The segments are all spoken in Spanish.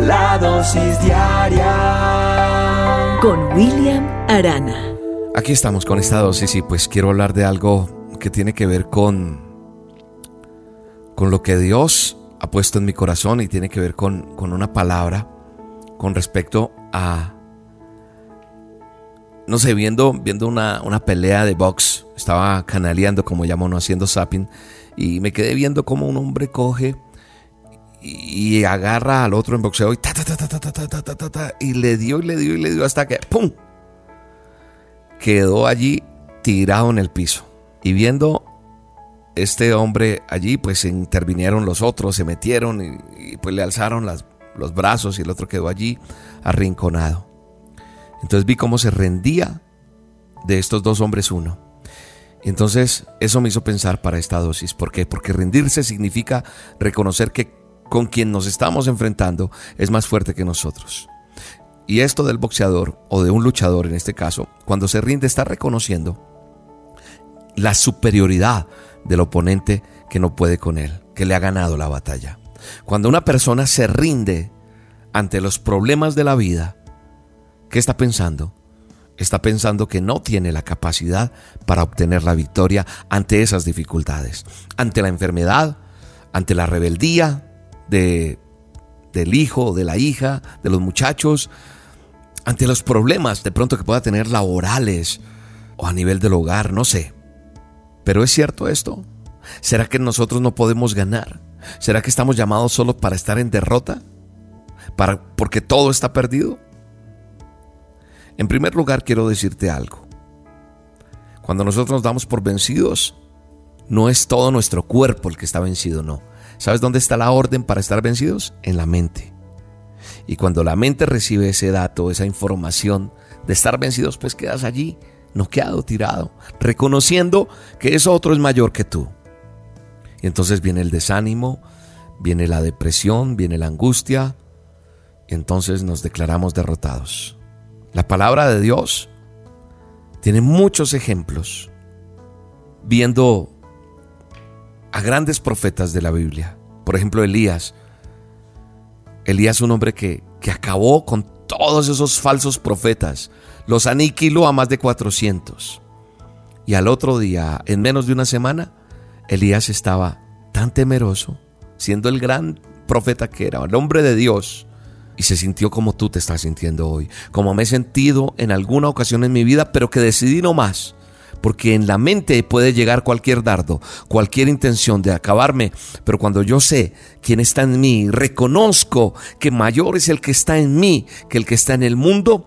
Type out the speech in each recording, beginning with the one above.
La dosis diaria. Con William Arana. Aquí estamos con esta dosis y pues quiero hablar de algo que tiene que ver con con lo que Dios ha puesto en mi corazón y tiene que ver con, con una palabra con respecto a no sé, viendo, viendo una, una, pelea de box, estaba canaleando, como llamo, no haciendo zapping, y me quedé viendo cómo un hombre coge y, agarra al otro en boxeo y, ta, ta, ta, y le dio y le dio y le dio hasta que ¡pum! Quedó allí tirado en el piso. Y viendo este hombre allí, pues intervinieron los otros, se metieron y, pues le alzaron las, los brazos y el otro quedó allí arrinconado. Entonces vi cómo se rendía de estos dos hombres uno. Entonces eso me hizo pensar para esta dosis. ¿Por qué? Porque rendirse significa reconocer que con quien nos estamos enfrentando es más fuerte que nosotros. Y esto del boxeador, o de un luchador en este caso, cuando se rinde está reconociendo la superioridad del oponente que no puede con él, que le ha ganado la batalla. Cuando una persona se rinde ante los problemas de la vida, ¿qué está pensando? Está pensando que no tiene la capacidad para obtener la victoria ante esas dificultades, ante la enfermedad, ante la rebeldía de, del hijo, de la hija, de los muchachos, ante los problemas de pronto que pueda tener laborales o a nivel del hogar, no sé. Pero ¿es cierto esto? ¿Será que nosotros no podemos ganar? ¿Será que estamos llamados solo para estar en derrota? ¿Para, ¿Porque todo está perdido? En primer lugar, quiero decirte algo. Cuando nosotros nos damos por vencidos, no es todo nuestro cuerpo el que está vencido, no. ¿Sabes dónde está la orden para estar vencidos? En la mente. Y cuando la mente recibe ese dato, esa información de estar vencidos, pues quedas allí noqueado, tirado, reconociendo que eso otro es mayor que tú. Y entonces viene el desánimo, viene la depresión, viene la angustia, y entonces nos declaramos derrotados. La palabra de Dios tiene muchos ejemplos, viendo a grandes profetas de la Biblia. Por ejemplo, Elías. Elías un hombre que, que acabó con todos esos falsos profetas, los aniquiló a más de 400. Y al otro día, en menos de una semana, Elías estaba tan temeroso, siendo el gran profeta que era, el hombre de Dios, y se sintió como tú te estás sintiendo hoy, como me he sentido en alguna ocasión en mi vida, pero que decidí no más, porque en la mente puede llegar cualquier dardo, cualquier intención de acabarme, pero cuando yo sé quién está en mí, reconozco que mayor es el que está en mí que el que está en el mundo,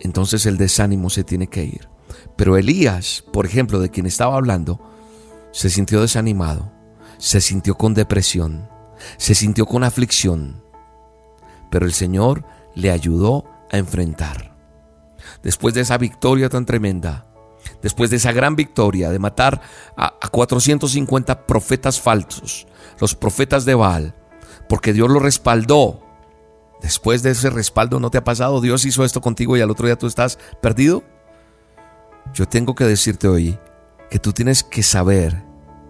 entonces el desánimo se tiene que ir. Pero Elías, por ejemplo, de quien estaba hablando, se sintió desanimado, se sintió con depresión, se sintió con aflicción, pero el Señor le ayudó a enfrentar. Después de esa victoria tan tremenda, después de esa gran victoria de matar a, 450 profetas falsos, los profetas de Baal, porque Dios lo respaldó Después de ese respaldo, ¿no te ha pasado? Dios hizo esto contigo y al otro día tú estás perdido. Yo tengo que decirte hoy que tú tienes que saber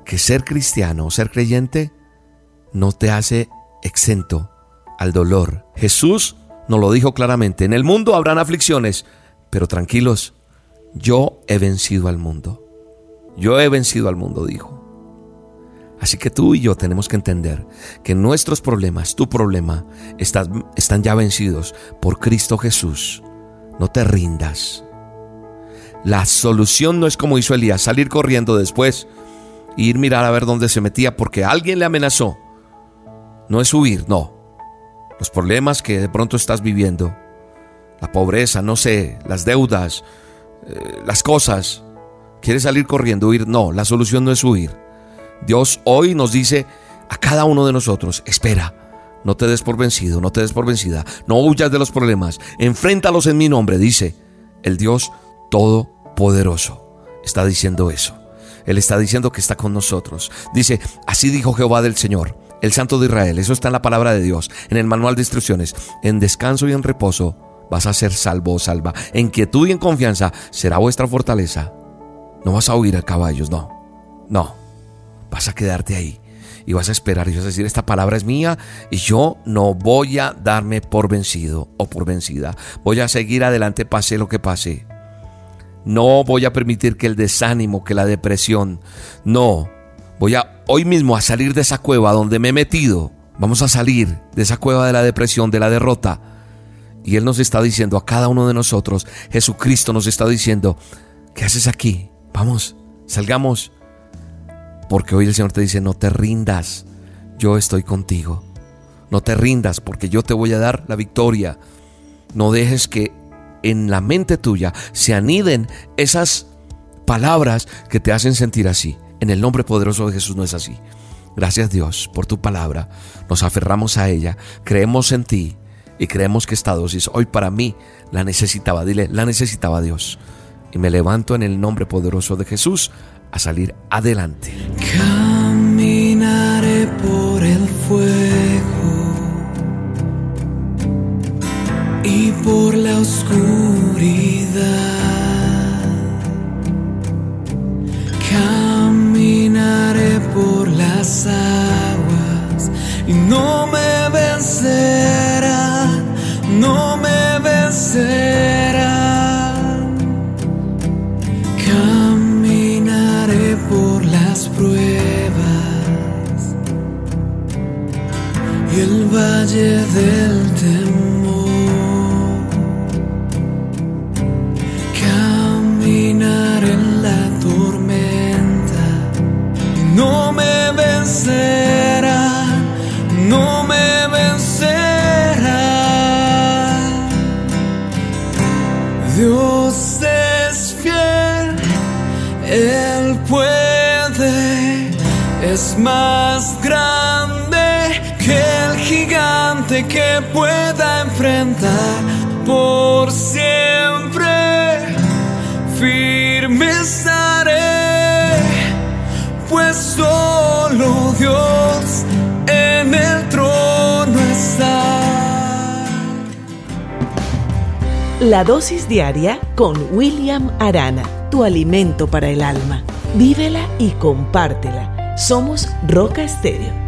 que ser cristiano o ser creyente no te hace exento al dolor. Jesús nos lo dijo claramente, en el mundo habrán aflicciones, pero tranquilos, yo he vencido al mundo. Yo he vencido al mundo, dijo. Así que tú y yo tenemos que entender que nuestros problemas, tu problema, están, ya vencidos por Cristo Jesús. No te rindas. La solución no es como hizo Elías, salir corriendo después e ir mirar a ver dónde se metía porque alguien le amenazó. No es huir, no. Los problemas que de pronto estás viviendo, la pobreza, no sé, las deudas, eh, las cosas, quieres salir corriendo, huir, no, la solución no es huir. Dios hoy nos dice, a cada uno de nosotros, espera. No te des por vencido, no te des por vencida. No huyas de los problemas. Enfréntalos en mi nombre, dice el Dios Todopoderoso. Está diciendo eso. Él está diciendo que está con nosotros. Dice, así dijo Jehová del Señor, el Santo de Israel. Eso está en la palabra de Dios, en el manual de instrucciones. En descanso y en reposo vas a ser salvo o salva. En quietud y en confianza será vuestra fortaleza. No vas a huir a caballos, no. No. Vas a quedarte ahí y vas a esperar y vas a decir, esta palabra es mía y yo no voy a darme por vencido o por vencida. Voy a seguir adelante pase lo que pase. No voy a permitir que el desánimo, que la depresión, no. Voy a hoy mismo a salir de esa cueva donde me he metido. Vamos a salir de esa cueva de la depresión, de la derrota. Y Él nos está diciendo a cada uno de nosotros, Jesucristo nos está diciendo, ¿qué haces aquí? Vamos, salgamos porque hoy el Señor te dice, no te rindas, yo estoy contigo. No te rindas porque yo te voy a dar la victoria. No dejes que en la mente tuya se aniden esas palabras que te hacen sentir así. En el nombre poderoso de Jesús no es así. Gracias Dios por tu palabra. Nos aferramos a ella, creemos en ti y creemos que esta dosis hoy para mí la necesitaba. Dile, la necesitaba Dios. Y me levanto en el nombre poderoso de Jesús a salir adelante. Caminaré por el fuego y por la oscuridad. Valle del temor. Caminar en la tormenta no me vencerá, no me vencerá. Dios es fiel, Él puede, es más grande gigante que pueda enfrentar por siempre. Firme estaré, pues solo Dios en el trono está. La dosis diaria con William Arana, tu alimento para el alma. Vívela y compártela. Somos Roca Estéreo